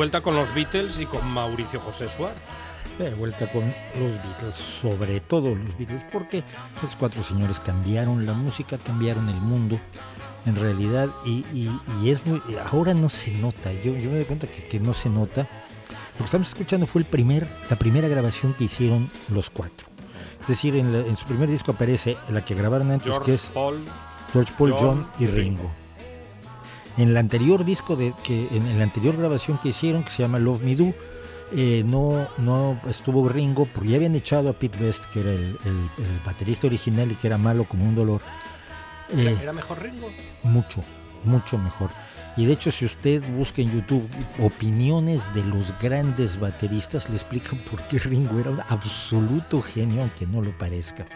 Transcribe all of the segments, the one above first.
Vuelta con los Beatles y con Mauricio José Suárez. De vuelta con los Beatles, sobre todo los Beatles, porque los cuatro señores cambiaron la música, cambiaron el mundo, en realidad, y, es muy, ahora no se nota, yo, yo me doy cuenta que, no se nota. Lo que estamos escuchando fue el primer, la primera grabación que hicieron los cuatro. Es decir, en, su primer disco aparece la que grabaron antes, que es George Paul, John, y Ringo. En el anterior disco, de, que, en, la anterior grabación que hicieron, que se llama Love Me Do, eh, no, no estuvo Ringo, porque ya habían echado a Pete Best, que era el, baterista original y que era malo como un dolor. Eh, ¿Era mejor Ringo? Mucho, mucho mejor. Y de hecho, si usted busca en YouTube opiniones de los grandes bateristas, le explican por qué Ringo era un absoluto genio, aunque no lo parezca.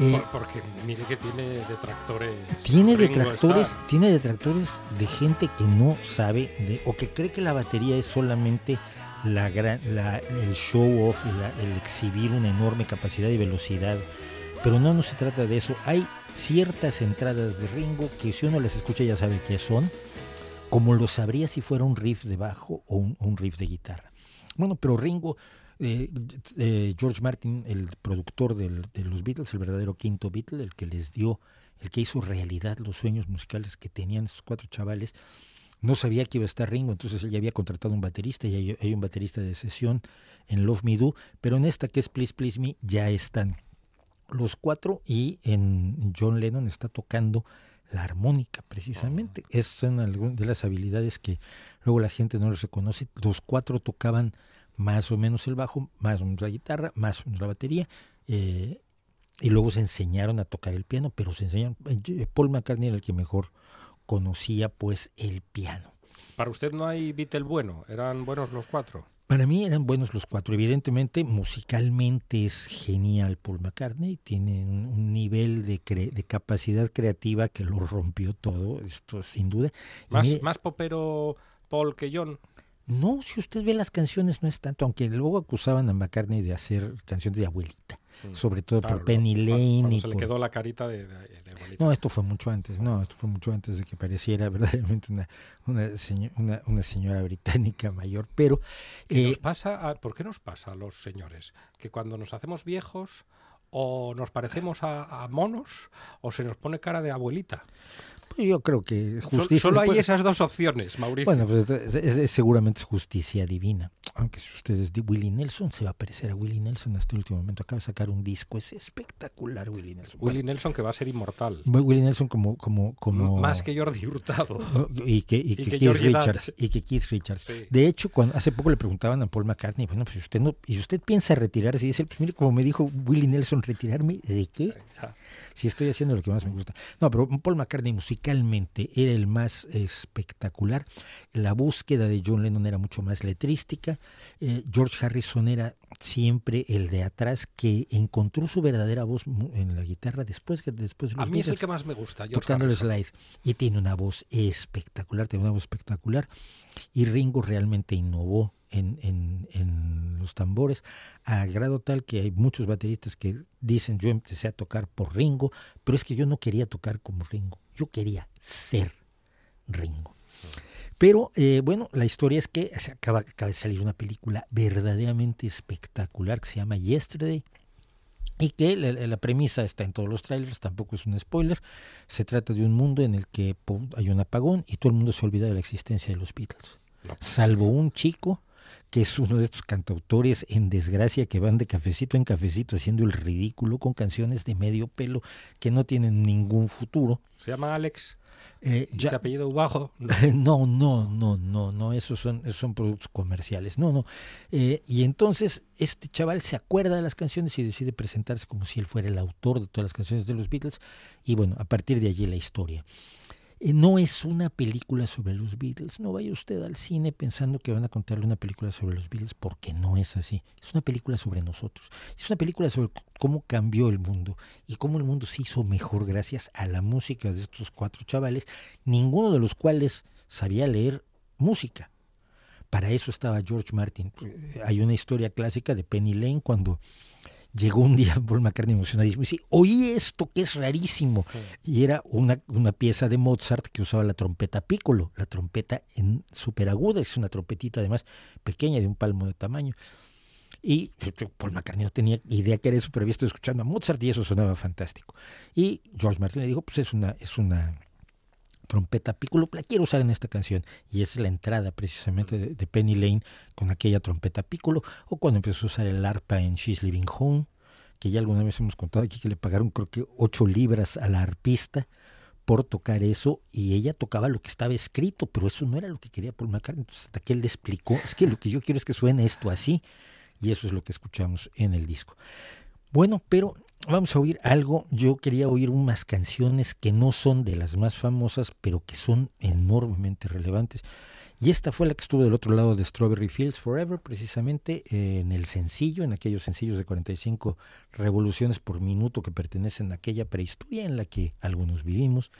Eh, porque mire que tiene detractores. Tiene detractores, tiene detractores de gente que no sabe de, o que cree que la batería es solamente la, el show off, el exhibir una enorme capacidad y velocidad. Pero no, no se trata de eso. Hay ciertas entradas de Ringo que si uno las escucha ya sabe qué son, como lo sabría si fuera un riff de bajo o un riff de guitarra. Bueno, pero Ringo eh, eh, George Martin, el productor de los Beatles, el verdadero quinto Beatle, el que les dio, el que hizo realidad los sueños musicales que tenían estos cuatro chavales, no sabía que iba a estar Ringo, entonces él ya había contratado un baterista y hay, un baterista de sesión en Love Me Do, pero en esta que es Please Please Me ya están los cuatro y en John Lennon está tocando la armónica precisamente. Ah. Es una de las habilidades que luego la gente no les reconoce. Los cuatro tocaban más o menos el bajo, más o menos la guitarra, más o menos la batería, eh, y luego se enseñaron a tocar el piano, pero se enseñaron, eh, Paul McCartney era el que mejor conocía pues el piano. Para usted no hay Beatle bueno, eran buenos los cuatro. Para mí eran buenos los cuatro. Evidentemente, musicalmente es genial Paul McCartney. Tiene un nivel de, de capacidad creativa que lo rompió todo, esto sin duda. Más, más popero Paul que John. No, si usted ve las canciones no es tanto, aunque luego acusaban a McCartney de hacer canciones de abuelita, mm, sobre todo por Penny Lane. y se le quedó la carita de, abuelita. No, esto fue mucho antes, no, esto fue mucho antes de que pareciera verdaderamente una, una, una, señora británica mayor, pero... Eh, pasa ¿Por qué nos pasa a los señores? Que cuando nos hacemos viejos o nos parecemos a, monos o se nos pone cara de abuelita. Pues yo creo que justicia. Solo hay esas dos opciones, Mauricio. Bueno, pues es, seguramente es justicia divina. Aunque si ustedes de Willie Nelson, se va a parecer a Willie Nelson hasta el último momento. Acaba de sacar un disco, es espectacular Willie Nelson. Willie Nelson que va a ser inmortal. Willie Nelson como... como, como Más que Jordi Hurtado. Y que, y que, Keith Richards. Y que Keith Richards. De hecho, cuando hace poco le preguntaban a Paul McCartney, bueno, pues usted no, y usted piensa retirarse, y dice, pues mire, como me dijo Willie Nelson, retirarme de qué? si estoy haciendo lo que más me gusta. No, pero Paul McCartney era el más espectacular. La búsqueda de John Lennon era mucho más letrística. Eh, George Harrison era siempre el de atrás que encontró su verdadera voz en la guitarra después que después de los A mí es el que más me gusta, George tocando el slide. Y tiene una voz espectacular, tiene una voz espectacular. Y Ringo realmente innovó en, en, los tambores, a grado tal que hay muchos bateristas que dicen yo empecé a tocar por Ringo, pero es que yo no quería tocar como Ringo, yo quería ser Ringo. Pero eh, bueno, la historia es que acaba, acaba, de salir una película verdaderamente espectacular que se llama Yesterday. Y que la, la, premisa está en todos los trailers, tampoco es un spoiler. Se trata de un mundo en el que hay un apagón y todo el mundo se olvida de la existencia de los Beatles. Salvo un chico que es uno de estos cantautores en desgracia que van de cafecito en cafecito haciendo el ridículo con canciones de medio pelo que no tienen ningún futuro. Se llama Alex. Eh, ¿Y ya- ¿Se apellido Bajo? no, no, no, no, no, esos son, esos son productos comerciales. No, no. Eh, y entonces este chaval se acuerda de las canciones y decide presentarse como si él fuera el autor de todas las canciones de los Beatles. Y bueno, a partir de allí la historia. Eh, no es una película sobre los Beatles. No vaya usted al cine pensando que van a contarle una película sobre los Beatles porque no es así. Es una película sobre nosotros. Es una película sobre cómo cambió el mundo y cómo el mundo se hizo mejor gracias a la música de estos cuatro chavales, ninguno de los cuales sabía leer música. Para eso estaba George Martin. Eh, Hay una historia clásica de Penny Lane cuando llegó un día Paul McCartney emocionadísimo y dice, oí esto que es rarísimo. Y era una, una pieza de Mozart que usaba la trompeta piccolo, la trompeta en superaguda, es una trompetita además pequeña de un palmo de tamaño. Y Paul McCartney no tenía idea que era eso, pero había estado escuchando a Mozart y eso sonaba fantástico. Y George Martin le dijo, pues es una, es una trompeta piccolo, la quiero usar en esta canción. Y es la entrada precisamente de, Penny Lane con aquella trompeta piccolo, o cuando empezó a usar el arpa en She's Living Home, que ya alguna vez hemos contado aquí que le pagaron creo que ocho libras a la arpista por tocar eso y ella tocaba lo que estaba escrito, pero eso no era lo que quería Paul McCartney. Entonces hasta que él le explicó, es que lo que yo quiero es que suene esto así y eso es lo que escuchamos en el disco. Bueno, pero vamos a oír algo. Yo quería oír unas canciones que no son de las más famosas, pero que son enormemente relevantes. Y esta fue la que estuvo del otro lado de Strawberry Fields Forever, precisamente eh, en el sencillo, en aquellos sencillos de 45 revoluciones por minuto que pertenecen a aquella prehistoria en la que algunos vivimos.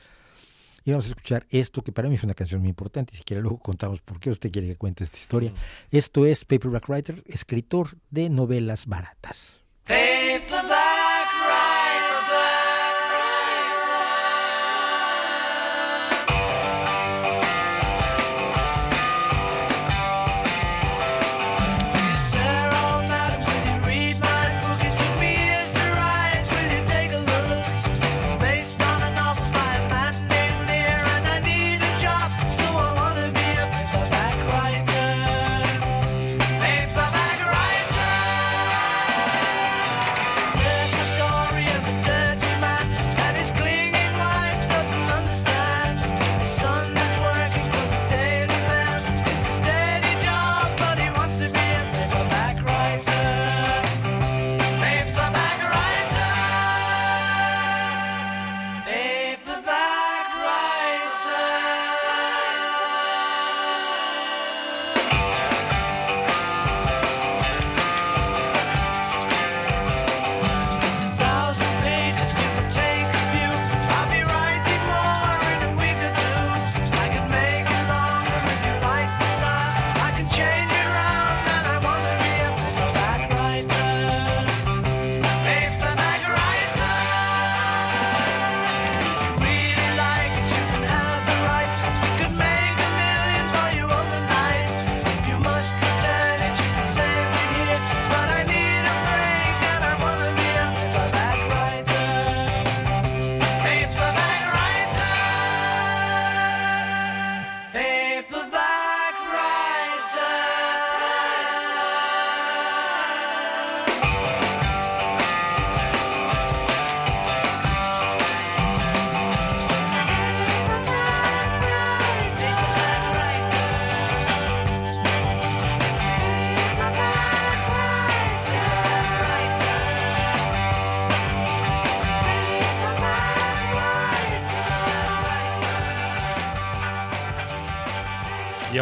Y vamos a escuchar esto, que para mí es una canción muy importante, y si quiere luego contamos por qué usted quiere que cuente esta historia. Esto es Paperback Writer, escritor de novelas baratas. Paperback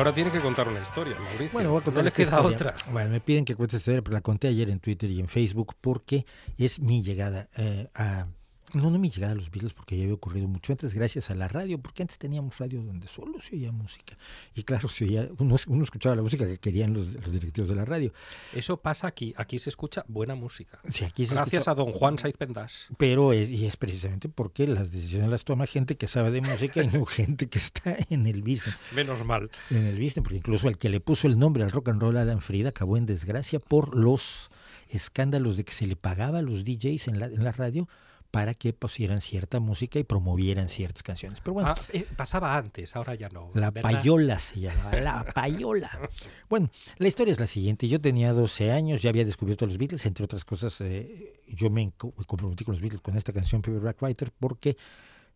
ahora tiene que contar una historia, Mauricio. Bueno, voy a contar no le esta queda historia. otra. Bueno, me piden que cuente esta historia, pero la conté ayer en Twitter y en Facebook porque es mi llegada eh, a... No, no mi llegada a los Beatles porque ya había ocurrido mucho antes gracias a la radio, porque antes teníamos radio donde solo se oía música. Y claro, se oía, uno, uno escuchaba la música que querían los, los directivos de la radio. Eso pasa aquí. Aquí se escucha buena música. Sí, aquí se Gracias escucha- a don Juan Saiz Pendas. Pero es, y es precisamente porque las decisiones las toma gente que sabe de música y no gente que está en el business. Menos mal. en el business, porque incluso el que le puso el nombre al rock and roll, Alan Frida, acabó en desgracia por los escándalos de que se le pagaba a los DJs en la, en la radio para que pusieran cierta música y promovieran ciertas canciones. Pero bueno, Ah, eh, pasaba antes, ahora ya no. la ¿verdad? payola se llamaba, la payola. Bueno, la historia es la siguiente. Yo tenía 12 años, ya había descubierto a los Beatles, entre otras cosas, eh, yo me co- me comprometí con los Beatles con esta canción, Paperback Writer, porque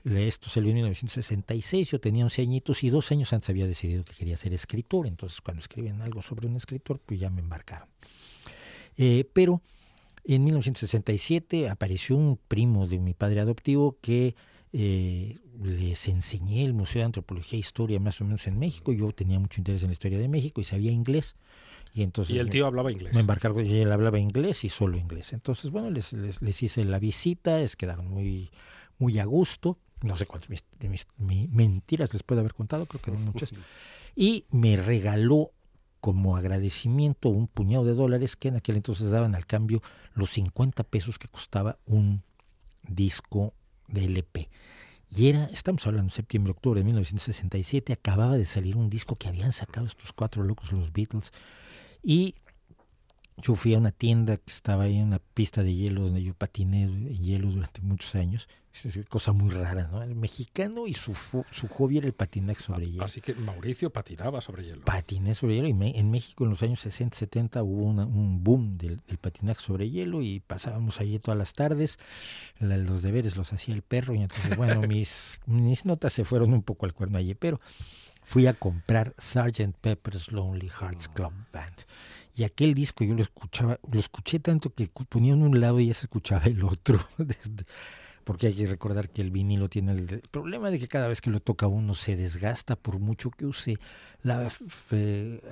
esto salió en 1966, yo tenía 11 añitos y dos años antes había decidido que quería ser escritor, entonces cuando escriben algo sobre un escritor, pues ya me embarcaron. Eh, pero en 1967 apareció un primo de mi padre adoptivo que eh, les enseñé el Museo de Antropología e Historia más o menos en México. Yo tenía mucho interés en la historia de México y sabía inglés. Y entonces Y el me- tío hablaba inglés. me embarcaron, y él hablaba inglés y solo inglés. Entonces, bueno, les, les, les hice la visita, es quedaron muy, muy a gusto. No sé cuántas mis- mis, mi- mentiras les puedo haber contado, creo que no muchas. Y me regaló como agradecimiento un puñado de dólares que en aquel entonces daban al cambio los 50 pesos que costaba un disco de LP. Y era, estamos hablando septiembre, octubre de 1967, acababa de salir un disco que habían sacado estos cuatro locos, los Beatles. Y yo fui a una tienda que estaba ahí en una pista de hielo donde yo patiné en hielo durante muchos años. Es cosa muy rara, ¿no? El mexicano y su, su hobby era el patinaje sobre hielo. Así que Mauricio patinaba sobre hielo. Patiné sobre hielo y me- en México en los años 60, 70 hubo una- un boom del, del patinaje sobre hielo y pasábamos allí todas las tardes. La- los deberes los hacía el perro y entonces, bueno, mis, mis notas se fueron un poco al cuerno allí, pero fui a comprar Sgt. Pepper's Lonely Hearts Club Band. Y aquel disco yo lo escuchaba, lo escuché tanto que ponía en un lado y ya se escuchaba el otro. porque hay que recordar que el vinilo tiene el problema de que cada vez que lo toca uno se desgasta por mucho que use la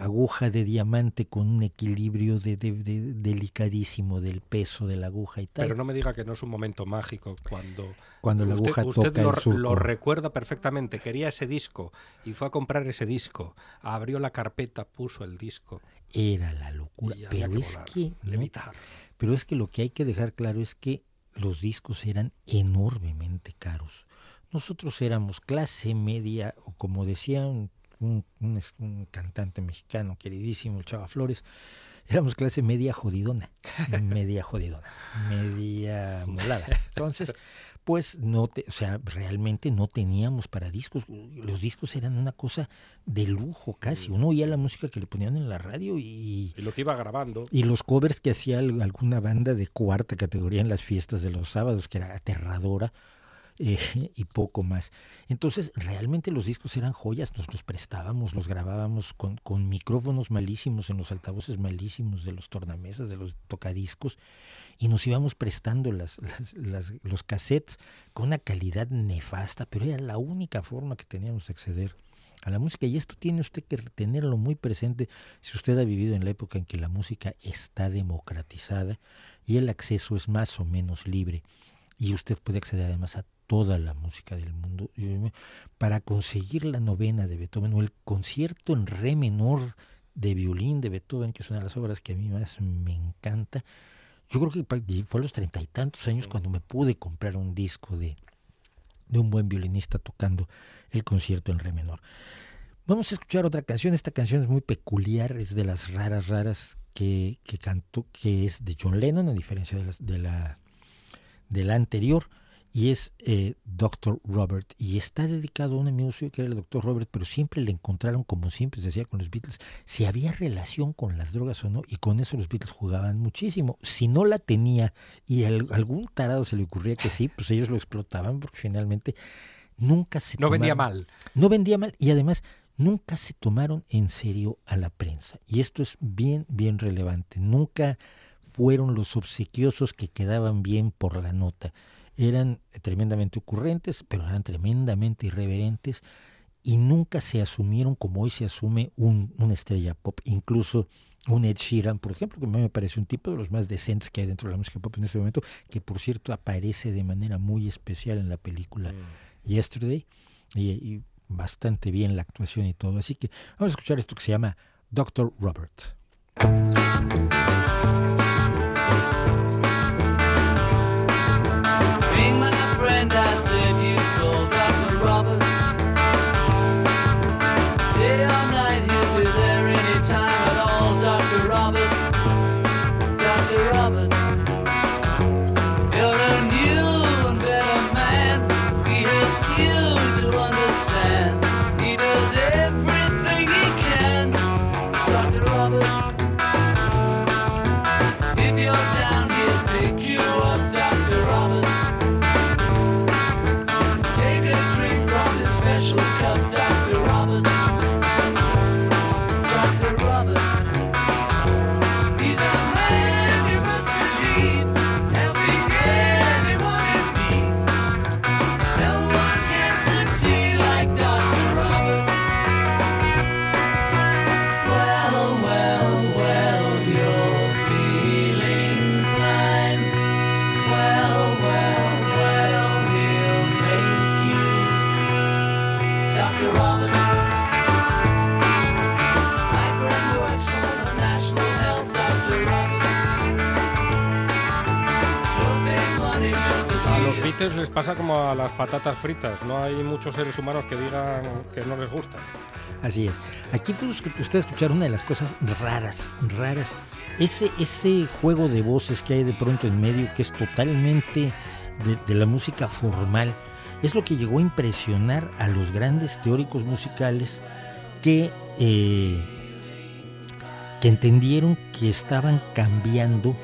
aguja de diamante con un equilibrio de, de- de- delicadísimo del peso de la aguja y tal. Pero no me diga que no es un momento mágico cuando, Cuando la usted, aguja usted toca lo, el lo recuerda perfectamente. Quería ese disco y fue a comprar ese disco. Abrió la carpeta, puso el disco Era la locura. y había Pero que es volar, que ¿no? levitar. Pero es que lo que hay que dejar claro es que los discos eran enormemente caros. Nosotros éramos clase media, o como decía un, un- cantante mexicano queridísimo, el Chava Flores, éramos clase media jodidona, media jodidona, media molada. Entonces, pues no, te, o sea, realmente no teníamos para discos. Los discos eran una cosa de lujo casi. Uno oía la música que le ponían en la radio y, Y lo que iba grabando. y los covers que hacía al- alguna banda de cuarta categoría en las fiestas de los sábados, que era aterradora, eh, y poco más. Entonces, realmente los discos eran joyas, nos los prestábamos, los grabábamos con, con micrófonos malísimos en los altavoces malísimos de los tornamesas, de los tocadiscos, y nos íbamos prestando las, las- las- los cassettes con una calidad nefasta, pero era la única forma que teníamos de acceder a la música. Y esto tiene usted que tenerlo muy presente si usted ha vivido en la época en que la música está democratizada y el acceso es más o menos libre. Y usted puede acceder además a toda la música del mundo. Para conseguir la novena de Beethoven o el concierto en re menor de violín de Beethoven, que es una de las obras que a mí más me encanta, yo creo que fue a los treinta y tantos años cuando me pude comprar un disco de, de un buen violinista tocando el concierto en re menor. Vamos a escuchar otra canción. Esta canción es muy peculiar, es de las raras, raras que, que cantó, que es de John Lennon, a diferencia de, las- de la, de la anterior, y es eh, Dr. Robert. Y está dedicado a un amigo suyo que era el Dr. Robert, pero siempre le encontraron, como siempre se decía con los Beatles, si había relación con las drogas o no, y con eso los Beatles jugaban muchísimo. Si no la tenía y al- algún tarado se le ocurría que sí, pues ellos lo explotaban, porque finalmente nunca se No tomaron- mal. no vendía mal y además nunca se tomaron en serio a la prensa. Y esto es bien, bien relevante. Nunca fueron los obsequiosos que quedaban bien por la nota. Eran tremendamente ocurrentes, pero eran tremendamente irreverentes y nunca se asumieron como hoy se asume un, una estrella pop. Incluso un Ed Sheeran, por ejemplo, que a mí me parece un tipo de los más decentes que hay dentro de la música pop en este momento, que por cierto aparece de manera muy especial en la película Yesterday y, y bastante bien la actuación y todo. Así que vamos a escuchar esto que se llama Dr. Robert. Pasa como a las patatas fritas. No hay muchos seres humanos que digan que no les gustan. Así es. Aquí todos ustedes escucharon una de las cosas raras, raras. Ese, ese juego de voces que hay de pronto en medio, que es totalmente de, de la música formal, es lo que llegó a impresionar a los grandes teóricos musicales que, eh, que entendieron que estaban cambiando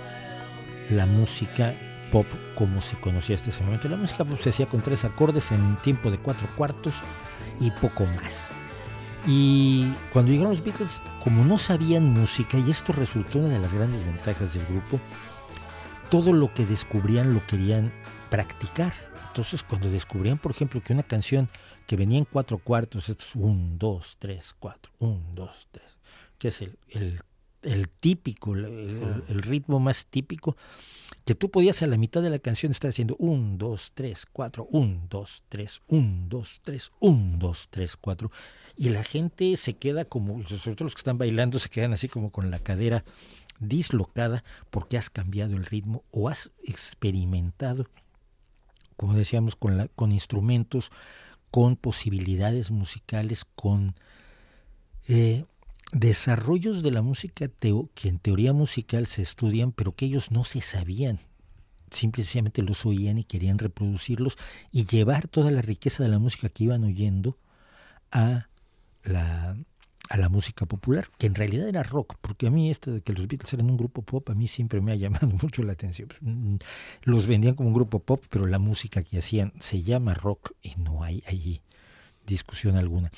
la música pop como se conocía hasta ese momento. La música pop se hacía con tres acordes en tiempo de cuatro cuartos y poco más. Y cuando llegaron los Beatles, como no sabían música, y esto resultó una de las grandes ventajas del grupo, todo lo que descubrían lo querían practicar. Entonces, cuando descubrían, por ejemplo, que una canción que venía en cuatro cuartos, esto es un, dos, tres, cuatro, un, dos, tres, que es el, el- el típico, el- el ritmo más típico, que tú podías a la mitad de la canción estar haciendo un, dos, tres, cuatro, un, dos, tres, un, dos, tres, un, dos, tres, cuatro, y la gente se queda como, sobre todo los que están bailando, se quedan así como con la cadera dislocada porque has cambiado el ritmo o has experimentado, como decíamos, con, la, con instrumentos, con posibilidades musicales, con eh, desarrollos de la música teo- que en teoría musical se estudian, pero que ellos no se sabían. Simple y sencillamente los oían y querían reproducirlos y llevar toda la riqueza de la música que iban oyendo a la, a la música popular, que en realidad era rock, porque a mí esto de que los Beatles eran un grupo pop, a mí siempre me ha llamado mucho la atención. Los vendían como un grupo pop, pero la música que hacían se llama rock y no hay allí discusión alguna.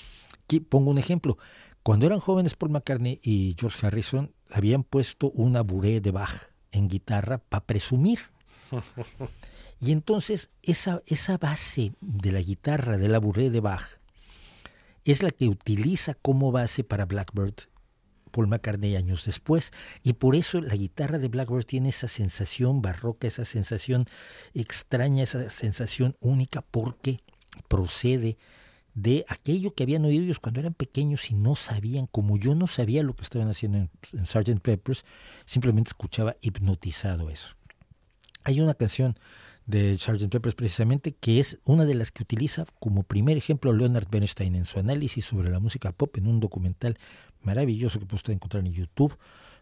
Aquí pongo un ejemplo. Cuando eran jóvenes Paul McCartney y George Harrison habían puesto una buré de Bach en guitarra para presumir. Y entonces esa, esa base de la guitarra de la buré de Bach es la que utiliza como base para Blackbird Paul McCartney años después. Y por eso la guitarra de Blackbird tiene esa sensación barroca, esa sensación extraña, esa sensación única, porque procede de aquello que habían oído ellos cuando eran pequeños y no sabían, como yo no sabía lo que estaban haciendo en, en Sgt. Peppers, simplemente escuchaba hipnotizado eso. Hay una canción de Sgt. Peppers precisamente que es una de las que utiliza como primer ejemplo Leonard Bernstein en su análisis sobre la música pop en un documental maravilloso que puede encontrar en YouTube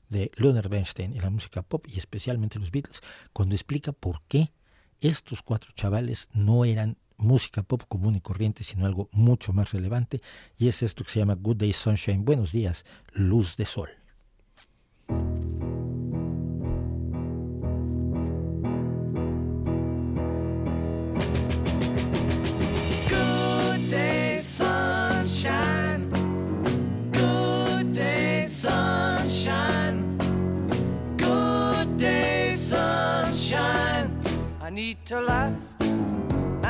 de Leonard Bernstein y la música pop y especialmente los Beatles, cuando explica por qué estos cuatro chavales no eran música pop común y corriente, sino algo mucho más relevante, y es esto que se llama Good Day Sunshine, buenos días, luz de sol. Good day, sunshine. Good day, sunshine. Good day, sunshine. I need to laugh,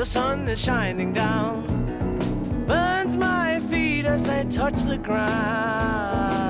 the sun is shining down. Burns my feet as they touch the ground.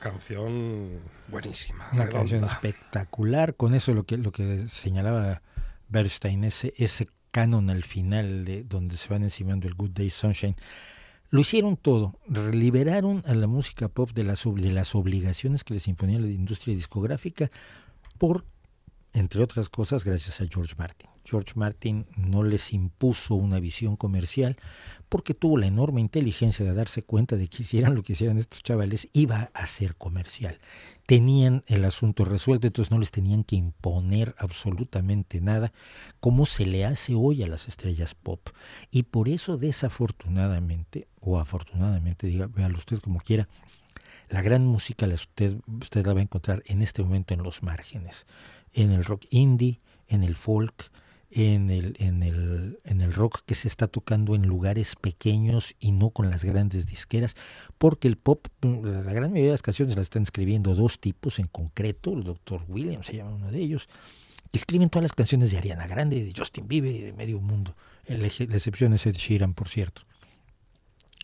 Canción buenísima. Una redonda. canción espectacular. Con eso lo que, lo que señalaba Bernstein, ese, ese canon al final de donde se van encimando el Good Day Sunshine. Lo hicieron todo, liberaron a la música pop de las, de las obligaciones que les imponía la industria discográfica por, entre otras cosas, gracias a George Martin. George Martin no les impuso una visión comercial porque tuvo la enorme inteligencia de darse cuenta de que hicieran lo que hicieran estos chavales, iba a ser comercial. Tenían el asunto resuelto, entonces no les tenían que imponer absolutamente nada, como se le hace hoy a las estrellas pop. Y por eso, desafortunadamente, o afortunadamente, diga, véalo usted como quiera, la gran música la usted, usted la va a encontrar en este momento en los márgenes, en el rock indie, en el folk, en el, en el, en el rock que se está tocando en lugares pequeños y no con las grandes disqueras, porque el pop, la gran mayoría de las canciones las están escribiendo dos tipos en concreto, el doctor Williams se llama uno de ellos, que escriben todas las canciones de Ariana Grande, de Justin Bieber y de medio mundo. La, excepción es Ed Sheeran, por cierto.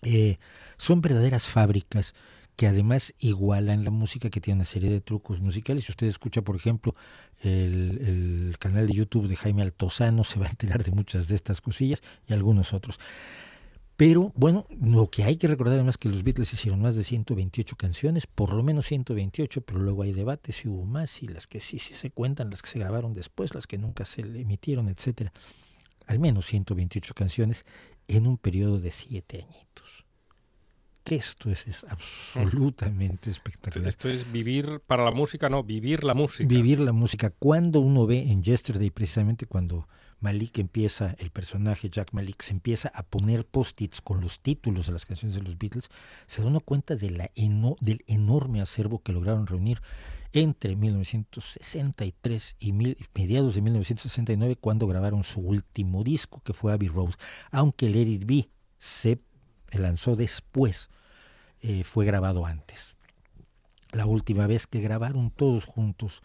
Eh, son verdaderas fábricas que además igualan la música, que tiene una serie de trucos musicales. Si usted escucha, por ejemplo, el, el, canal de YouTube de Jaime Altozano, se va a enterar de muchas de estas cosillas y algunos otros. Pero bueno, lo que hay que recordar además es que los Beatles hicieron más de 128 canciones, por lo menos 128, pero luego hay debates si hubo más y las que sí, sí se cuentan, las que se grabaron después, las que nunca se emitieron, etcétera. Al menos 128 canciones en un periodo de siete añitos que esto es, es, absolutamente espectacular. Esto es vivir para la música, no, vivir la música. Vivir la música. Cuando uno ve en Yesterday, precisamente cuando Malik empieza, el personaje Jack Malik, se empieza a poner post-its con los títulos de las canciones de los Beatles, se da uno cuenta de la eno del enorme acervo que lograron reunir entre 1963 y mil, mediados de 1969, cuando grabaron su último disco, que fue Abbey Road, aunque Let It Be se lanzó después, eh, fue grabado antes. La última vez que grabaron todos juntos,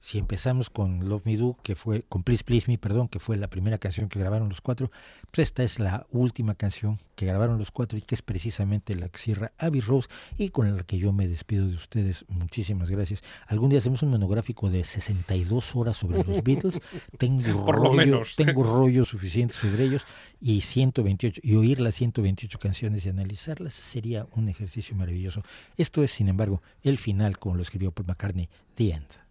si empezamos con Love Me Do, que fue, con Please Please Me, perdón, que fue la primera canción que grabaron los cuatro, pues esta es la última canción que grabaron los cuatro y que es precisamente la que cierra Abbey Rose y con la que yo me despido de ustedes. Muchísimas gracias. Algún día hacemos un monográfico de 62 horas sobre los Beatles. Tengo Por rollo, lo menos. tengo rollo suficiente sobre ellos y 128 y oír las 128 canciones y analizarlas sería un ejercicio maravilloso. Esto es, sin embargo, el final como lo escribió Paul McCartney, The End.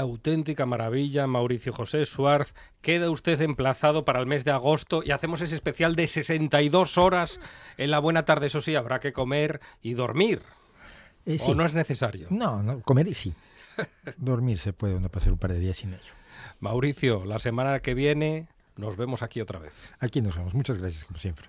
Auténtica maravilla, Mauricio José Suárez. Queda usted emplazado para el mes de agosto y hacemos ese especial de 62 horas en la buena tarde. Eso sí, habrá que comer y dormir. Eh, ¿O no es necesario? No, no, comer sí. Dormir se puede uno pasar un par de días sin ello. Mauricio, la semana que viene nos vemos aquí otra vez. Aquí nos vemos. Muchas gracias, como siempre.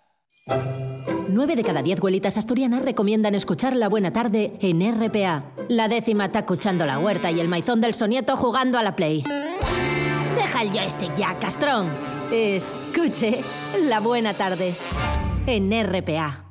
Nueve de cada diez abuelitas asturianas recomiendan escuchar La Buena Tarde en RPA. La décima está escuchando la huerta y el maizón del sonieto jugando a la Play. Deja el joystick ya, castrón. Escuche La Buena Tarde en RPA.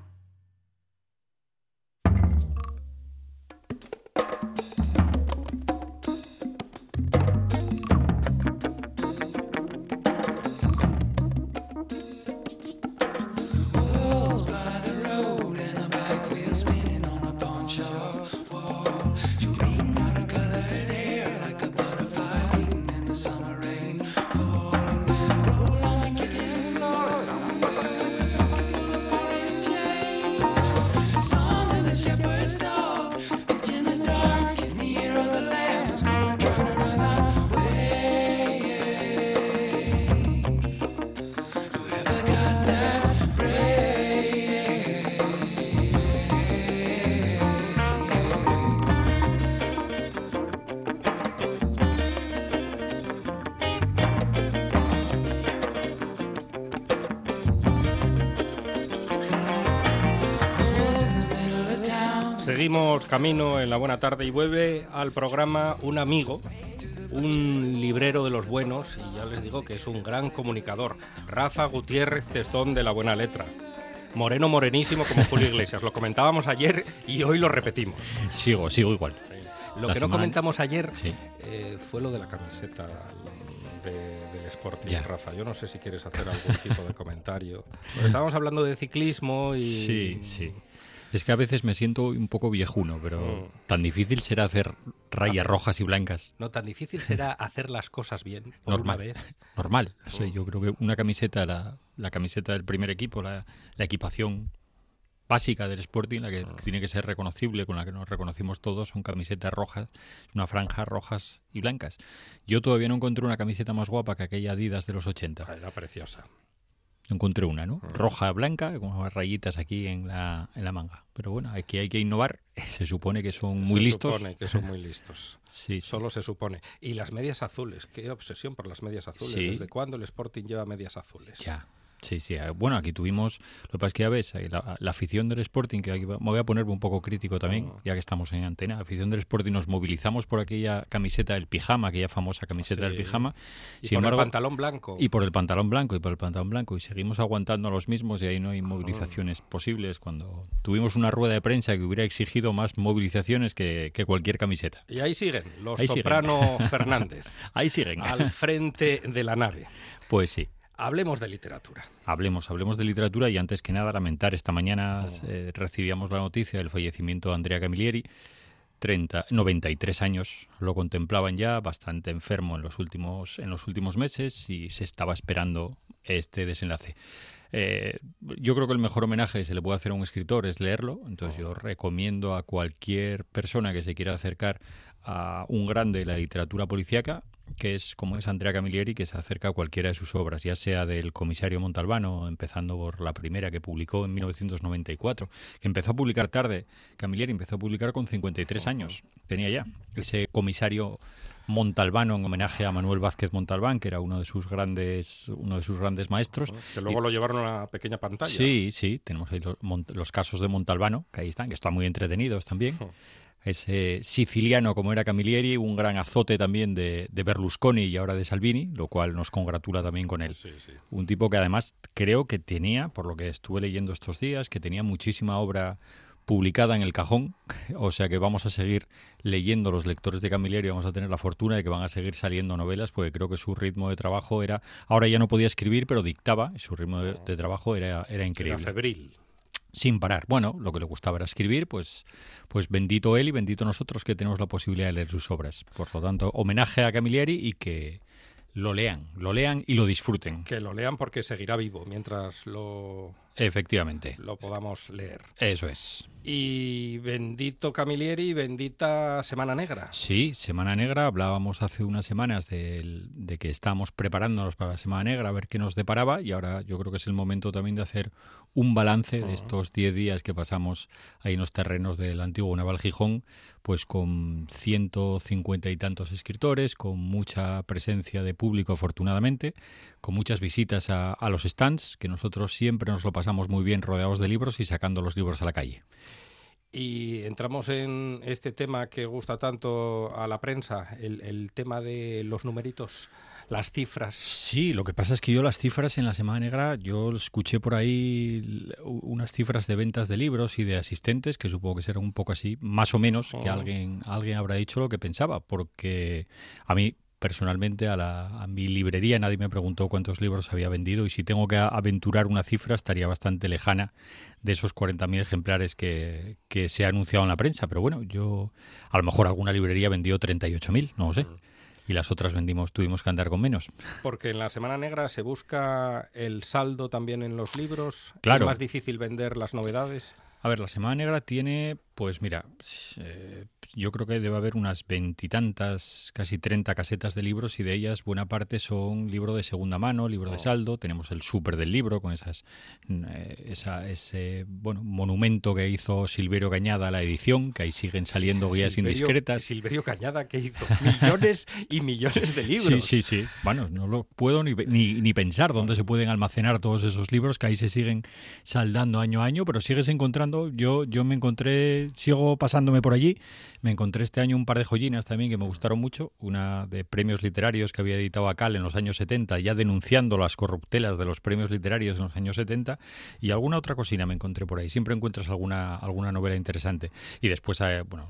Seguimos camino en la buena tarde y vuelve al programa un amigo, un librero de los buenos, y ya les digo que es un gran comunicador, Rafa Gutiérrez Testón de la Buena Letra. Moreno morenísimo como Julio Iglesias. Lo comentábamos ayer y hoy lo repetimos. Sigo, sigo igual. Lo La que no comentamos ayer Sí. eh, fue lo de la camiseta de- del Sporting. Rafa. Yo no sé si quieres hacer algún tipo de comentario. Estábamos hablando de ciclismo y... Sí, sí. Es que a veces me siento un poco viejuno, pero Mm. tan difícil será hacer rayas rojas y blancas. No tan difícil será hacer las cosas bien por Normal. una vez. Normal. O Mm. yo creo que una camiseta, la, la camiseta del primer equipo, la, la equipación básica del Sporting, la que Mm. tiene que ser reconocible, con la que nos reconocimos todos, son camisetas rojas, una franja rojas y blancas. Yo todavía no encontré una camiseta más guapa que aquella Adidas de los 80. Ah, Era preciosa. Encontré una, ¿no? Roja, blanca, con unas rayitas aquí en la, en la manga. Pero bueno, aquí hay que innovar. Se supone que son muy se listos. supone que son muy listos. Sí, sí. Solo se supone. Y las medias azules. Qué obsesión por las medias azules. Sí. ¿Desde cuándo el Sporting lleva medias azules? Ya. Sí, sí. eh, Bueno, aquí tuvimos, lo que pasa es que ya ves, eh, la, la afición del Sporting, que aquí me voy a poner un poco crítico también, Ah. ya que estamos en antena, la afición del Sporting nos movilizamos por aquella camiseta del pijama, aquella famosa camiseta del pijama. Y Sin por embargo, el pantalón blanco. Y por el pantalón blanco, y por el pantalón blanco. Y seguimos aguantando a los mismos y ahí no hay Ah. movilizaciones posibles. Cuando tuvimos una rueda de prensa que hubiera exigido más movilizaciones que, que cualquier camiseta. Y ahí siguen los Ahí siguen. Soprano Fernández Ahí siguen. al frente de la nave. Pues sí. Hablemos de literatura. Hablemos, hablemos de literatura y antes que nada lamentar, esta mañana eh, recibíamos la noticia del fallecimiento de Andrea Camilleri, 30, 93 años, lo contemplaban ya, bastante enfermo en los últimos, en los últimos meses y se estaba esperando este desenlace. Eh, yo creo que el mejor homenaje que se le puede hacer a un escritor es leerlo, entonces yo recomiendo a cualquier persona que se quiera acercar a un grande de la literatura policíaca, que es como es Andrea Camilleri, que se acerca a cualquiera de sus obras, ya sea del comisario Montalbano, empezando por la primera que publicó en 1994, que empezó a publicar tarde. Camilleri empezó a publicar con 53 años, tenía ya ese comisario Montalbano en homenaje a Manuel Vázquez Montalbán, que era uno de sus grandes, uno de sus grandes maestros. Que luego lo llevaron a una pequeña pantalla. Sí, sí, tenemos ahí los, los casos de Montalbano, que ahí están, que están muy entretenidos también. Ese siciliano como era Camilleri, un gran azote también de, de Berlusconi y ahora de Salvini, lo cual nos congratula también con él. Sí, sí. Un tipo que además creo que tenía, por lo que estuve leyendo estos días, que tenía muchísima obra publicada en el cajón, o sea que vamos a seguir leyendo los lectores de Camilleri vamos a tener la fortuna de que van a seguir saliendo novelas, porque creo que su ritmo de trabajo era, ahora ya no podía escribir, pero dictaba, y su ritmo de, de trabajo era, era Era increíble. febril. Sin parar. Bueno, lo que le gustaba era escribir, pues, pues bendito él y bendito nosotros que tenemos la posibilidad de leer sus obras. Por lo tanto, homenaje a Camilleri y que lo lean, lo lean y lo disfruten. Que lo lean porque seguirá vivo mientras lo, Efectivamente. lo podamos leer. Eso es. Y bendito Camilleri, bendita Semana Negra. Sí, Semana Negra. Hablábamos hace unas semanas del- de, que estábamos preparándonos para la Semana Negra, a ver qué nos deparaba. Y ahora yo creo que es el momento también de hacer un balance de estos 10 días que pasamos ahí en los terrenos del antiguo Naval Gijón, pues con 150 y tantos escritores, con mucha presencia de público afortunadamente, con muchas visitas a, a los stands, que nosotros siempre nos lo pasamos muy bien rodeados de libros y sacando los libros a la calle. Y entramos en este tema que gusta tanto a la prensa, el, el tema de los numeritos, las cifras. Sí, lo que pasa es que yo las cifras en la Semana Negra, yo escuché por ahí unas cifras de ventas de libros y de asistentes, que supongo que serán un poco así, más o menos, que Oh. alguien, alguien habrá dicho lo que pensaba, porque a mí personalmente a, la, a mi librería nadie me preguntó cuántos libros había vendido y si tengo que aventurar una cifra estaría bastante lejana de esos 40.000 ejemplares que, que se ha anunciado en la prensa. Pero bueno, yo a lo mejor alguna librería vendió 38.000, no lo sé. Y las otras vendimos, tuvimos que andar con menos. Porque en la Semana Negra se busca el saldo también en los libros. Claro. Es más difícil vender las novedades. A ver, la Semana Negra tiene, pues mira, eh, yo creo que debe haber unas veintitantas, casi 30 casetas de libros y de ellas buena parte son libro de segunda mano, libro de saldo. Tenemos el súper del libro con esas, eh, esa, ese bueno, monumento que hizo Silverio Cañada a la edición, que ahí siguen saliendo guías Silverio- indiscretas. Silverio Cañada que hizo millones y millones de libros. Sí, sí, sí. Bueno, no lo puedo ni, ni, ni pensar dónde se pueden almacenar todos esos libros que ahí se siguen saldando año a año, pero sigues encontrando. Yo, yo me encontré, sigo pasándome por allí. Me encontré este año un par de joyinas también que me gustaron mucho. Una de premios literarios que había editado Acal en los años 70, ya denunciando las corruptelas de los premios literarios en los años 70. Y alguna otra cocina me encontré por ahí. Siempre encuentras alguna, alguna novela interesante. Y después, eh, bueno,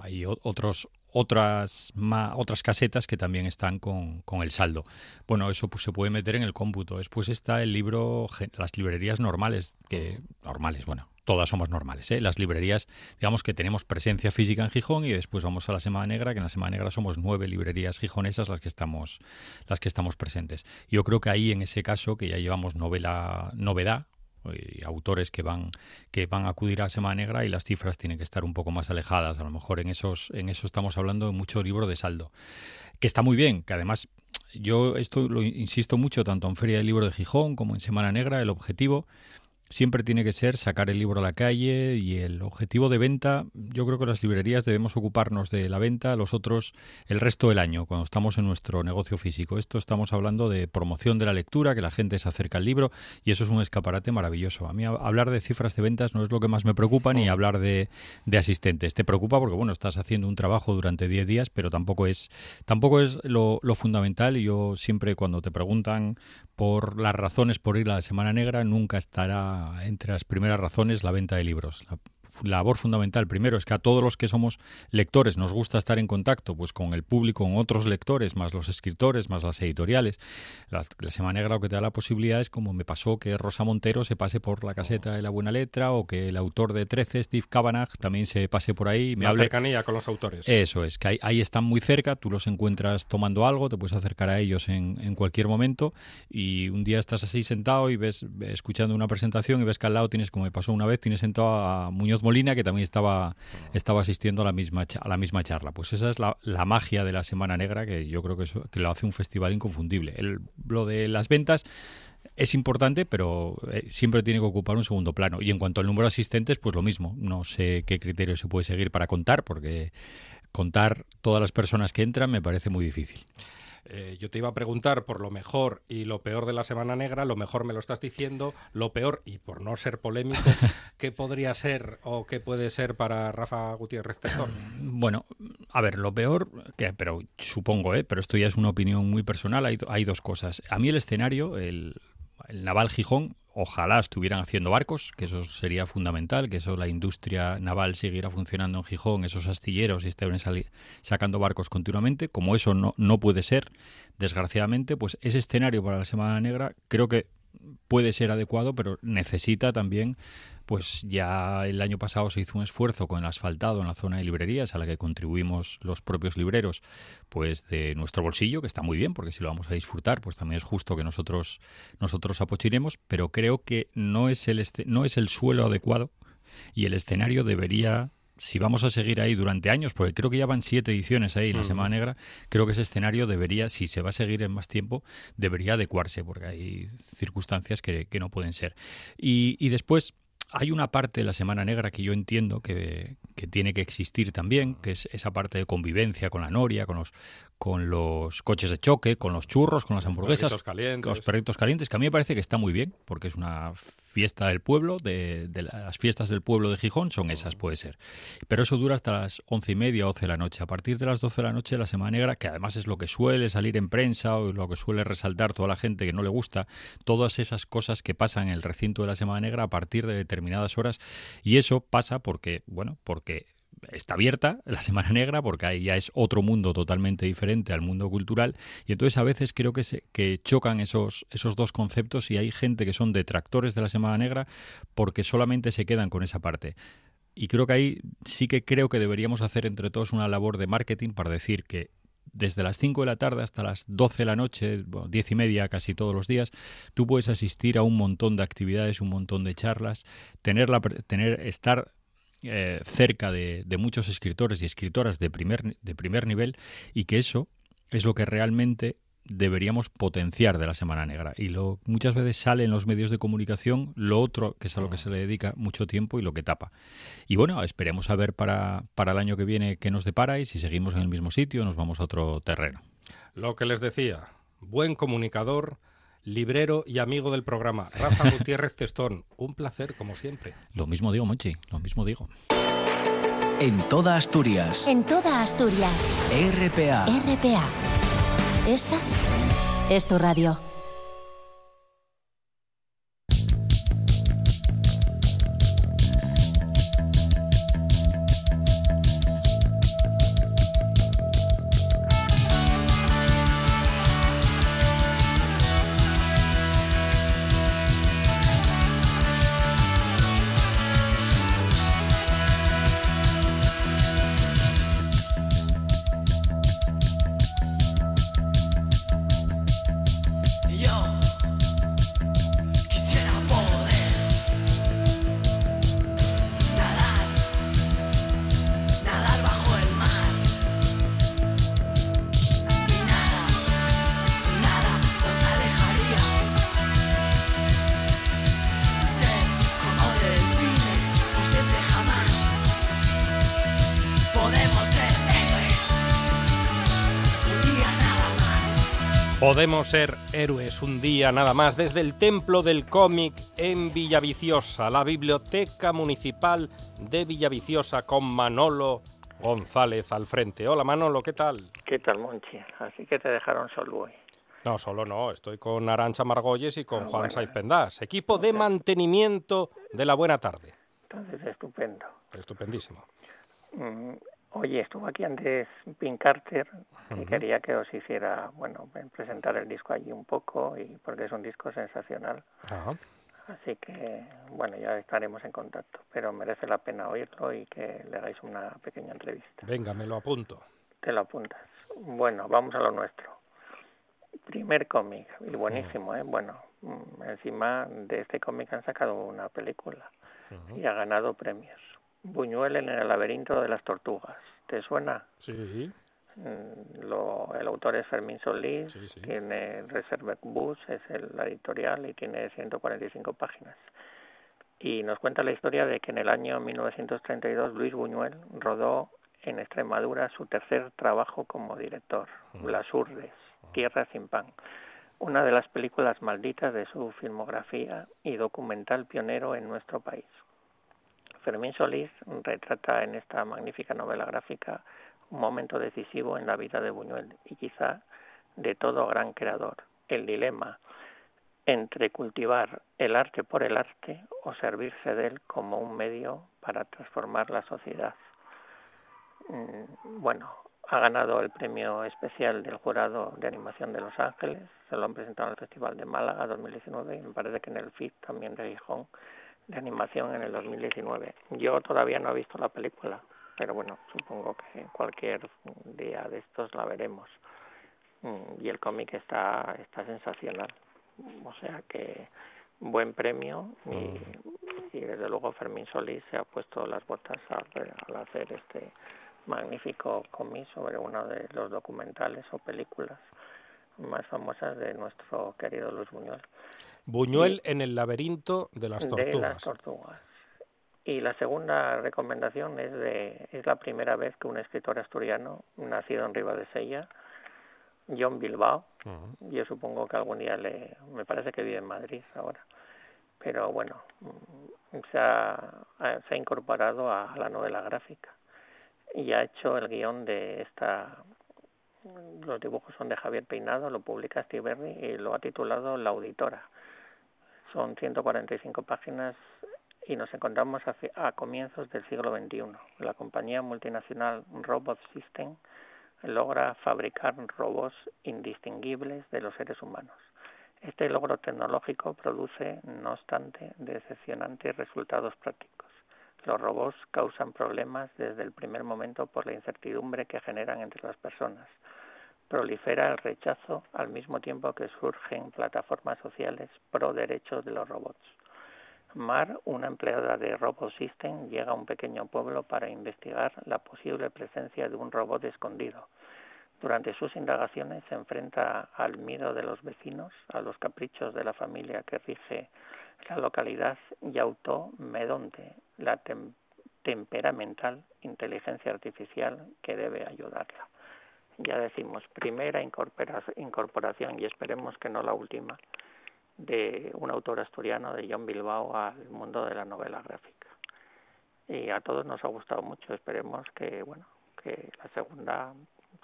hay otros otras ma- otras casetas que también están con, con el saldo. Bueno, eso pues, se puede meter en el cómputo. Después está el libro, las librerías normales, que normales, bueno, todas somos normales, ¿eh? Las librerías, digamos que tenemos presencia física en Gijón y después vamos a la Semana Negra, que en la Semana Negra somos nueve librerías gijonesas las que estamos las que estamos presentes. Yo creo que ahí en ese caso que ya llevamos novela novedad y autores que van que van a acudir a Semana Negra y las cifras tienen que estar un poco más alejadas. A lo mejor en esos en eso estamos hablando de mucho libro de saldo, que está muy bien, que además yo esto lo insisto mucho tanto en Feria del Libro de Gijón como en Semana Negra, el objetivo siempre tiene que ser sacar el libro a la calle y el objetivo de venta, yo creo que las librerías debemos ocuparnos de la venta, los otros el resto del año, cuando estamos en nuestro negocio físico. Esto estamos hablando de promoción de la lectura, que la gente se acerca al libro y eso es un escaparate maravilloso. A mí hablar de cifras de ventas no es lo que más me preocupa ni hablar de, de asistentes. Te preocupa porque bueno, estás haciendo un trabajo durante 10 días, pero tampoco es tampoco es lo, lo fundamental y yo siempre cuando te preguntan por las razones por ir a la Semana Negra, nunca estará entre las primeras razones la venta de libros. La labor fundamental primero es que a todos los que somos lectores nos gusta estar en contacto pues con el público, con otros lectores, más los escritores, más las editoriales. La, la Semana Negra lo que te da la posibilidad es como me pasó que Rosa Montero se pase por la caseta de la buena letra o que el autor de 13, Steve Kavanagh, también se pase por ahí y me La hable cercanía con los autores. eso es, que ahí, ahí están muy cerca, tú los encuentras tomando algo, te puedes acercar a ellos en, en cualquier momento y un día estás así sentado y ves escuchando una presentación y ves que al lado tienes, como me pasó una vez, tienes sentado a Muñoz Molina que también estaba, estaba asistiendo a la misma, a la misma charla. Pues esa es la, la magia de la Semana Negra que yo creo que, eso- que lo hace un festival inconfundible. El, lo de las ventas es importante, pero eh, siempre tiene que ocupar un segundo plano. Y en cuanto al número de asistentes, pues lo mismo. No sé qué criterio se puede seguir para contar, porque contar todas las personas que entran me parece muy difícil. Eh, yo te iba a preguntar por lo mejor y lo peor de la Semana Negra, lo mejor me lo estás diciendo, lo peor, y por no ser polémico, ¿qué podría ser o qué puede ser para Rafa Gutiérrez Testón? Bueno, a ver, lo peor, que, pero supongo, ¿eh? pero esto ya es una opinión muy personal, hay, hay dos cosas. A mí el escenario, el, el Naval Gijón, ojalá estuvieran haciendo barcos, que eso sería fundamental, que eso la industria naval siguiera funcionando en Gijón, esos astilleros y estén sacando barcos continuamente. Como eso no, no puede ser, desgraciadamente, pues ese escenario para la Semana Negra creo que puede ser adecuado, pero necesita también, pues ya el año pasado se hizo un esfuerzo con el asfaltado en la zona de librerías a la que contribuimos los propios libreros, pues de nuestro bolsillo, que está muy bien, porque si lo vamos a disfrutar, pues también es justo que nosotros nosotros apochiremos, pero creo que no es el este- no es el suelo adecuado y el escenario debería si vamos a seguir ahí durante años, porque creo que ya van siete ediciones ahí en la. Semana Negra, creo que ese escenario debería, si se va a seguir en más tiempo, debería adecuarse, porque hay circunstancias que, que no pueden ser. Y, y después hay una parte de la Semana Negra que yo entiendo que, que tiene que existir también, que es esa parte de convivencia con la noria, con los, con los coches de choque, con los churros, con las hamburguesas, Perritos calientes. los perritos calientes, que a mí me parece que está muy bien, porque es una fiesta del pueblo, de, de las fiestas del pueblo de Gijón son esas, puede ser. Pero eso dura hasta las once y media, doce de la noche. A partir de las doce de la noche, la Semana Negra, que además es lo que suele salir en prensa o lo que suele resaltar toda la gente que no le gusta, todas esas cosas que pasan en el recinto de la Semana Negra a partir de determinadas horas. Y eso pasa porque, bueno, porque está abierta la Semana Negra porque ahí ya es otro mundo totalmente diferente al mundo cultural y entonces a veces creo que, se, chocan esos, esos dos conceptos y hay gente que son detractores de la Semana Negra porque solamente se quedan con esa parte. Y creo que ahí sí que creo que deberíamos hacer entre todos una labor de marketing para decir que desde las 5 de la tarde hasta las 12 de la noche, bueno, 10 y media casi todos los días, tú puedes asistir a un montón de actividades, un montón de charlas, tener la, tener, estar eh, cerca de, muchos escritores y escritoras de primer, de primer nivel y que eso es lo que realmente deberíamos potenciar de la Semana Negra. Y lo muchas veces sale en los medios de comunicación lo otro, que es a lo que se le dedica mucho tiempo y lo que tapa. Y bueno, esperemos a ver para, para el año que viene qué nos depara y si seguimos en el mismo sitio nos vamos a otro terreno. Lo que les decía, buen comunicador, librero y amigo del programa, Rafa Gutiérrez Testón. Un placer, como siempre. Lo mismo digo, Monchi, lo mismo digo. En toda Asturias. En toda Asturias. RPA. RPA. Esta es tu radio. Podemos ser héroes un día nada más desde el Templo del Cómic en Villaviciosa, la Biblioteca Municipal de Villaviciosa con Manolo González al frente. Hola Manolo, ¿qué tal? ¿Qué tal, Monchi? Así que te dejaron solo hoy. No, solo no, estoy con Arancha Margolles y con Ah, Juan bueno. Saiz Pendás, equipo de mantenimiento de la buena tarde. Entonces, estupendo. Estupendísimo. Mm, Oye, estuvo aquí antes Pink Carter y quería que os hiciera, bueno, presentar el disco allí un poco y porque es un disco sensacional. Ajá. Así que, bueno, ya estaremos en contacto, pero merece la pena oírlo y que le hagáis una pequeña entrevista. Venga, me lo apunto. Te lo apuntas. Bueno, vamos a lo nuestro. Primer cómic, y buenísimo, ¿eh? Bueno, mm, encima de este cómic han sacado una película y ha ganado premios. Buñuel en el laberinto de las tortugas. ¿Te suena? Sí, Mm, Lo, el autor es Fermín Solís, Sí, sí. tiene Reserve Bus, es el, editorial y tiene 145 páginas. Y nos cuenta la historia de que en el año 1932 Luis Buñuel rodó en Extremadura su tercer trabajo como director, Las Urdes, Tierra sin pan, una de las películas malditas de su filmografía y documental pionero en nuestro país. Fermín Solís retrata en esta magnífica novela gráfica un momento decisivo en la vida de Buñuel y quizá de todo gran creador, el dilema entre cultivar el arte por el arte o servirse de él como un medio para transformar la sociedad. Mm, Bueno, ha ganado el premio especial del jurado de animación de Los Ángeles, se lo han presentado en el Festival de Málaga 2019 y me parece que en el FIT también de Gijón de animación en el 2019. Yo todavía no he visto la película, pero bueno, supongo que cualquier día de estos la veremos. Mm, Y el cómic está, está sensacional. O sea que buen premio y, y desde luego Fermín Solís se ha puesto las botas al hacer este magnífico cómic sobre uno de los documentales o películas más famosas de nuestro querido Luis Buñuel. Buñuel en el laberinto de las De tortugas. las tortugas. Y la segunda recomendación es de es la primera vez que un escritor asturiano nacido en Ribadesella, John Bilbao, Ujú. yo supongo que algún día le me parece que vive en Madrid ahora, pero bueno, se ha- se ha incorporado a la novela gráfica y ha hecho el guion de esta los dibujos son de Javier Peinado, lo publica Stiberri y lo ha titulado La Auditora. Son 145 páginas y nos encontramos a comienzos del siglo XXI. La compañía multinacional Robot System logra fabricar robots indistinguibles de los seres humanos. Este logro tecnológico produce, no obstante, decepcionantes resultados prácticos. Los robots causan problemas desde el primer momento por la incertidumbre que generan entre las personas. Prolifera el rechazo al mismo tiempo que surgen plataformas sociales pro derechos de los robots. Mar, una empleada de Robot System, llega a un pequeño pueblo para investigar la posible presencia de un robot escondido. Durante sus indagaciones se enfrenta al miedo de los vecinos, a los caprichos de la familia que rige la localidad y auto Medonte, la tem- temperamental inteligencia artificial que debe ayudarla. Ya decimos, primera incorpora- incorporación y esperemos que no la última de un autor asturiano de John Bilbao al mundo de la novela gráfica. Y a todos nos ha gustado mucho, esperemos que bueno, que la segunda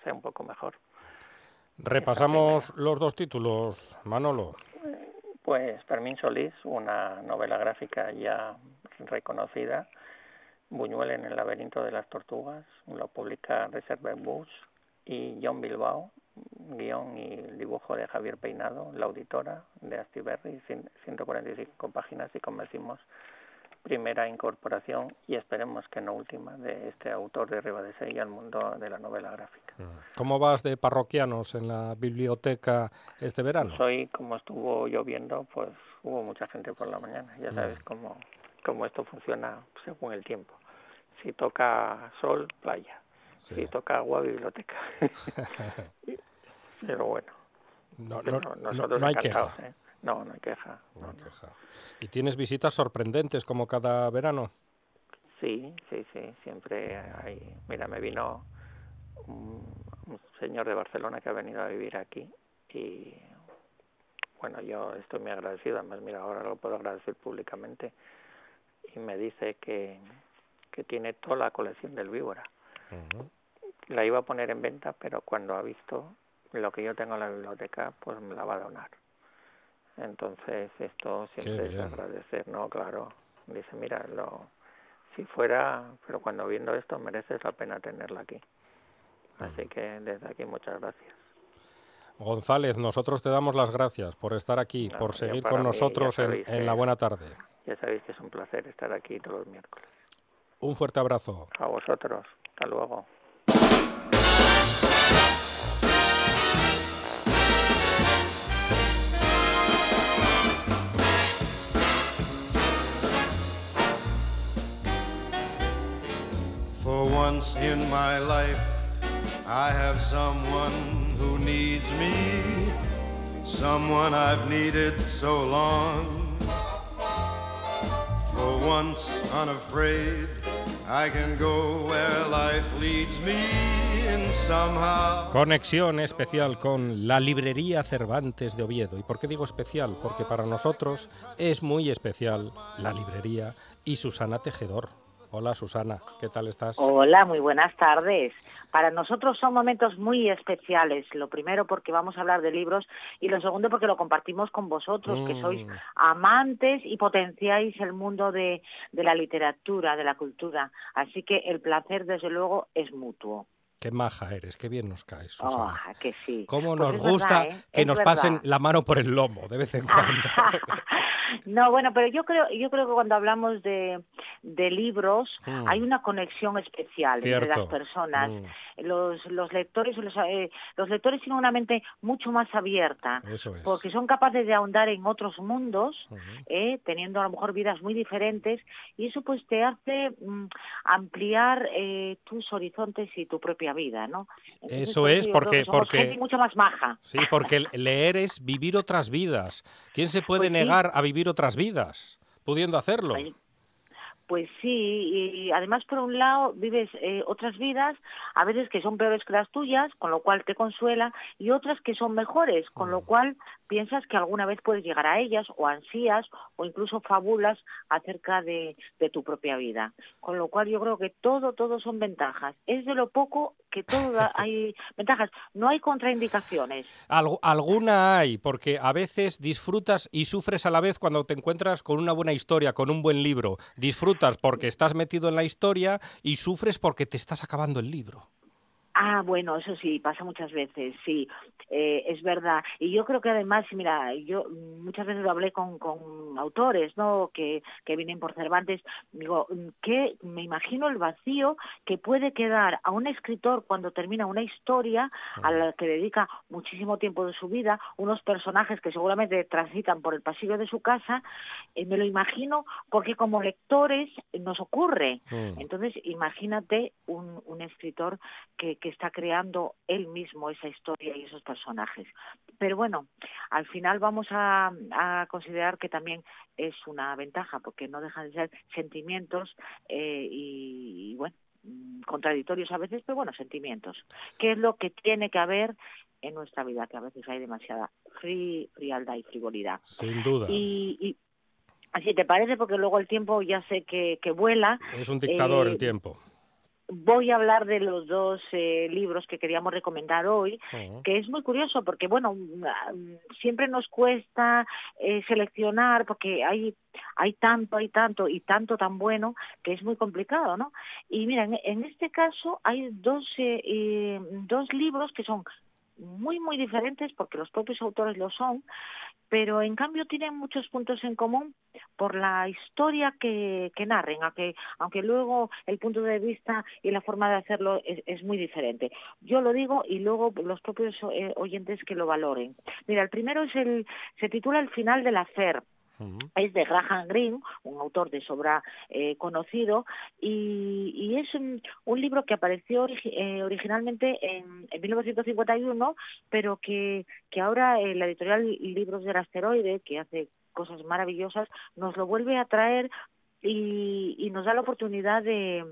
sea un poco mejor. Repasamos los dos títulos, Manolo. Pues Fermín Solís, una novela gráfica ya reconocida, Buñuel en el laberinto de las tortugas, lo publica Reserve Books, y John Bilbao, guion y dibujo de Javier Peinado, la auditora de Astiberri, cien- 145 páginas y como decimos, primera incorporación y esperemos que no última de este autor de Ribadesella al mundo de la novela gráfica. ¿Cómo vas de parroquianos en la biblioteca este verano? Hoy, como estuvo lloviendo, pues hubo mucha gente por la mañana. Ya sabes Mm. cómo, cómo esto funciona según el tiempo. Si toca sol, playa. Sí. Si toca agua, biblioteca. Pero bueno, No, no- no- no hay queja. ¿eh? No, no hay queja. no hay queja. ¿Y tienes visitas sorprendentes como cada verano? Sí, sí, sí, siempre hay. Mira, me vino un, un señor de Barcelona que ha venido a vivir aquí y bueno, yo estoy muy agradecido, además mira, ahora lo puedo agradecer públicamente y me dice que, que tiene toda la colección del víbora. La iba a poner en venta, pero cuando ha visto lo que yo tengo en la biblioteca, pues me la va a donar. Entonces esto siempre es agradecer, ¿no? Claro. Dice, mira, lo, si fuera, pero cuando viendo esto mereces la pena tenerla aquí. Así que desde aquí muchas gracias. González, nosotros te damos las gracias por estar aquí, No, por seguir con mí, nosotros en, sabéis en la buena tarde. Ya sabéis que es un placer estar aquí todos los miércoles. Un fuerte abrazo. A vosotros. Hasta luego. Once in my life, I have someone who needs me, someone I've needed so long. For once unafraid, I can go where life leads me, and somehow. Conexión especial con la librería Cervantes de Oviedo. ¿Y por qué digo especial? Porque para nosotros es muy especial la librería y Susana Tejedor. Hola Susana, ¿qué tal estás? Hola, muy buenas tardes. Para nosotros son momentos muy especiales. Lo primero porque vamos a hablar de libros y lo segundo porque lo compartimos con vosotros, que sois Mm. amantes y potenciáis el mundo de, de la literatura, de la cultura. Así que el placer, desde luego, es mutuo. Qué maja eres, qué bien nos caes, Susana. Ah, que sí. Cómo Pues nos gusta verdad, ¿eh? que Es nos verdad. pasen la mano por el lomo de vez en cuando. No, bueno, pero yo creo, yo creo que cuando hablamos de, de libros Mm. hay una conexión especial entre las personas. Mm. Los, los lectores, los, eh, los lectores tienen una mente mucho más abierta Eso es. porque son capaces de ahondar en otros mundos, eh, teniendo a lo mejor vidas muy diferentes, y eso pues te hace mm, ampliar eh, tus horizontes y tu propia vida, ¿no? Entonces, Eso es, porque- porque- gente mucho más maja. Sí, porque leer es vivir otras vidas. ¿Quién se puede Pues sí. negar a vivir otras vidas, pudiendo hacerlo? Pues sí, y además por un lado vives eh, otras vidas, a veces que son peores que las tuyas, con lo cual te consuela, y otras que son mejores, con Mm. lo cual piensas que alguna vez puedes llegar a ellas, o ansías, o incluso fabulas acerca de, de tu propia vida. Con lo cual yo creo que todo, todo son ventajas. Es de lo poco que todo hay ventajas. No hay contraindicaciones. Algu- alguna hay, porque a veces disfrutas y sufres a la vez cuando te encuentras con una buena historia, con un buen libro. Disfrutas porque estás metido en la historia y sufres porque te estás acabando el libro. Ah, bueno, eso sí, pasa muchas veces, sí, eh, es verdad. Y yo creo que además, mira, yo muchas veces lo hablé con, con autores, ¿no? Que, que vienen por Cervantes, digo, que me imagino el vacío que puede quedar a un escritor cuando termina una historia a la que dedica muchísimo tiempo de su vida, unos personajes que seguramente transitan por el pasillo de su casa, eh, me lo imagino porque como lectores nos ocurre. Mm. Entonces, imagínate un, un escritor que, que está creando él mismo esa historia y esos personajes. Pero bueno, al final vamos a, a considerar que también es una ventaja, porque no dejan de ser sentimientos eh, y, y, bueno, mm, contradictorios a veces, pero bueno, sentimientos. ¿Qué es lo que tiene que haber en nuestra vida? Que a veces hay demasiada fri- frialdad y frivolidad. Sin duda. Y, y así te parece, porque luego el tiempo ya sé que, que vuela. Es un dictador Eh, el tiempo. Voy a hablar de los dos eh, libros que queríamos recomendar hoy, que es muy curioso porque, bueno, mm, mm, siempre nos cuesta eh, seleccionar porque hay hay tanto, hay tanto y tanto tan bueno que es muy complicado, ¿no? Y mira, en, en este caso hay dos, eh, eh, dos libros que son muy, muy diferentes porque los propios autores lo son, pero en cambio tienen muchos puntos en común por la historia que, que narren, aunque, aunque luego el punto de vista y la forma de hacerlo es, es muy diferente. Yo lo digo y luego los propios eh, oyentes que lo valoren. Mira, el primero es el, se titula El final es de Graham Greene, un autor de sobra eh, conocido, y, y es un, libro que apareció eh, originalmente en, en 1951, pero que, ahora eh, la editorial Libros del Asteroide, que hace cosas maravillosas, nos lo vuelve a traer y, y nos da la oportunidad de,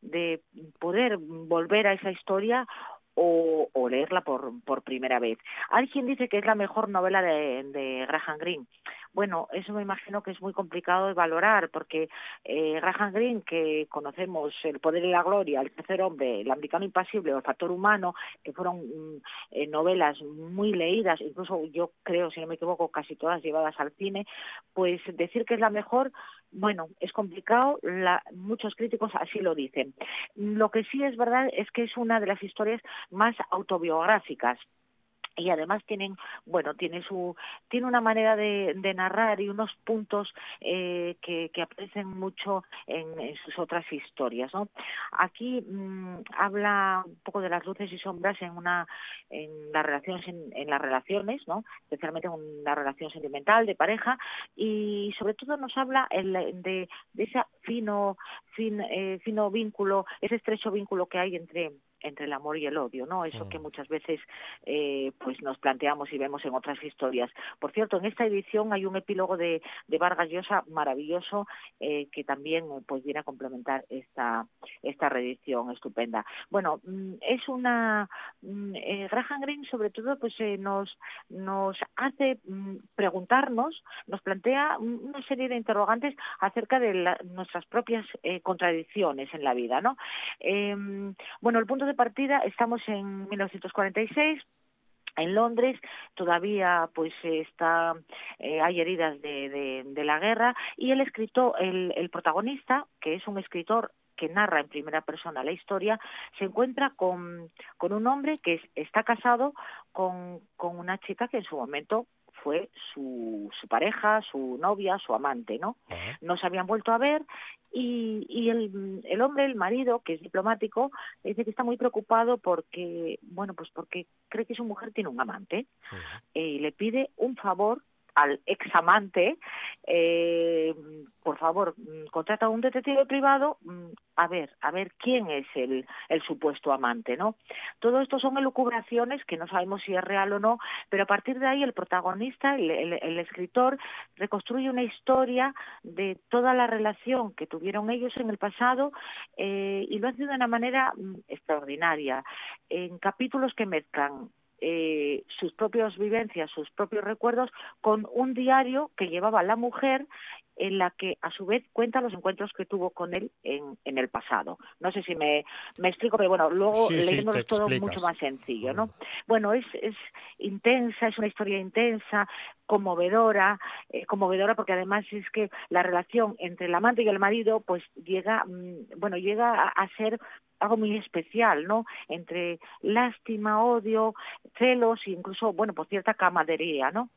de poder volver a esa historia o, o leerla por, por primera vez. Hay quien dice que es la mejor novela de, de Graham Greene. Bueno, eso me imagino que es muy complicado de valorar, porque eh, Graham Greene, que conocemos El poder y la gloria, El tercer hombre, El americano impasible o El factor humano, que fueron mm, eh, novelas muy leídas, incluso yo creo, si no me equivoco, casi todas llevadas al cine, pues decir que es la mejor, bueno, es complicado, la- muchos críticos así lo dicen. Lo que sí es verdad es que es una de las historias más autobiográficas y además tienen bueno tiene su tiene una manera de, de narrar y unos puntos eh, que, que aparecen mucho en, sus otras historias no aquí mm, habla un poco de las luces y sombras en una en las relaciones en, las relaciones no especialmente en una relación sentimental de pareja y sobre todo nos habla el- de, de ese fino fin, eh, fino vínculo ese estrecho vínculo que hay entre entre el amor y el odio, ¿no? Eso Mm. que muchas veces eh, pues nos planteamos y vemos en otras historias. Por cierto, en esta edición hay un epílogo de, de Vargas Llosa maravilloso eh, que también pues viene a complementar esta esta reedición estupenda. Bueno, mm, es una mm, eh, Graham Greene sobre todo pues eh, nos nos hace mm, preguntarnos, nos plantea un- una serie de interrogantes acerca de la- nuestras propias eh, contradicciones en la vida, ¿no? Em, bueno, el punto de partida estamos en 1946 en Londres todavía pues está eh, hay heridas de, de, de la guerra y el escritor el, el protagonista que es un escritor que narra en primera persona la historia se encuentra con, con un hombre que es- está casado con, con una chica que en su momento fue su, su pareja, su novia, su amante, ¿no? No se habían vuelto a ver y, y el, el hombre, el marido, que es diplomático, dice que está muy preocupado porque, bueno, pues porque cree que su mujer tiene un amante eh, y le pide un favor al examante, eh, por favor, mm, contrata a un detective privado mm, a ver, a ver quién es el, el supuesto amante, ¿no? Todo esto son elucubraciones que no sabemos si es real o no, pero a partir de ahí el protagonista, el, el- escritor, reconstruye una historia de toda la relación que tuvieron ellos en el pasado eh, y lo hace de una manera mm, extraordinaria, en capítulos que mezclan eh, sus propias vivencias, sus propios recuerdos, con un diario que llevaba la mujer en la que a su vez cuenta los encuentros que tuvo con él en, en el pasado. No sé si me, me explico, pero bueno, luego Sí, leyéndolo todo explicas. mucho más sencillo, ¿no? Bueno, es, es intensa, es una historia intensa, conmovedora, eh, conmovedora porque además es que la relación entre el amante y el marido pues llega, mm, bueno, llega a, a ser algo muy especial, ¿no? Entre lástima, odio, celos incluso, bueno, por cierta camadería, ¿no?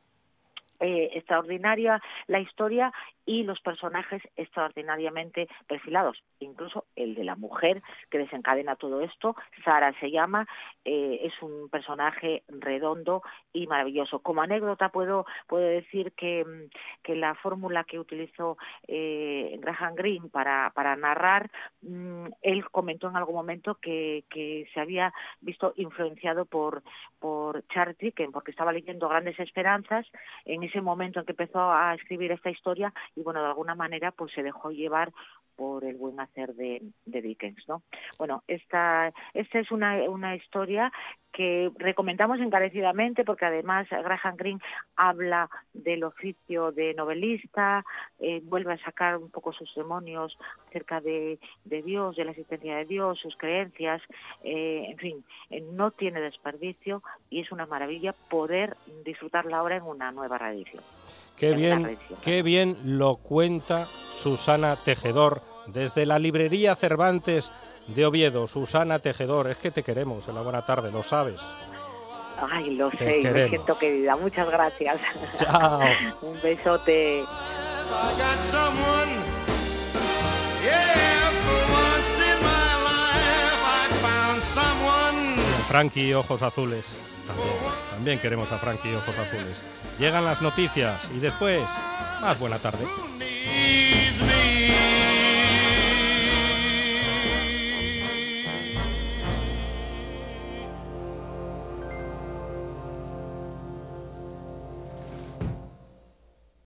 Eh, extraordinaria la historia y los personajes extraordinariamente perfilados, incluso el de la mujer que desencadena todo esto, Sara se llama, eh, es un personaje redondo y maravilloso. Como anécdota puedo puedo decir que, mm, que la fórmula que utilizó eh, Graham Greene para, para narrar, mm, él comentó en algún momento que, que se había visto influenciado por, por Charles Dickens, porque estaba leyendo Grandes Esperanzas en ese momento en que empezó a escribir esta historia y bueno, de alguna manera pues se dejó llevar por el buen hacer de, de Dickens, ¿no? Bueno, esta, esta es una, una historia que recomendamos encarecidamente porque además Graham Greene habla del oficio de novelista, eh, vuelve a sacar un poco sus demonios acerca de, de Dios, de la existencia de Dios, sus creencias, eh, en fin, eh, no tiene desperdicio y es una maravilla poder disfrutarla ahora en una nueva reedición. Qué bien, qué bien lo cuenta Susana Tejedor desde la librería Cervantes de Oviedo. Susana Tejedor, es que te queremos en la buena tarde, lo sabes. Ay, lo Te sé, me queremos. siento querida. Muchas gracias. Chao. Un besote. Frankie Ojos Azules. También, también queremos a Frankie Ojos Azules. Llegan las noticias y después, más buena tarde. me.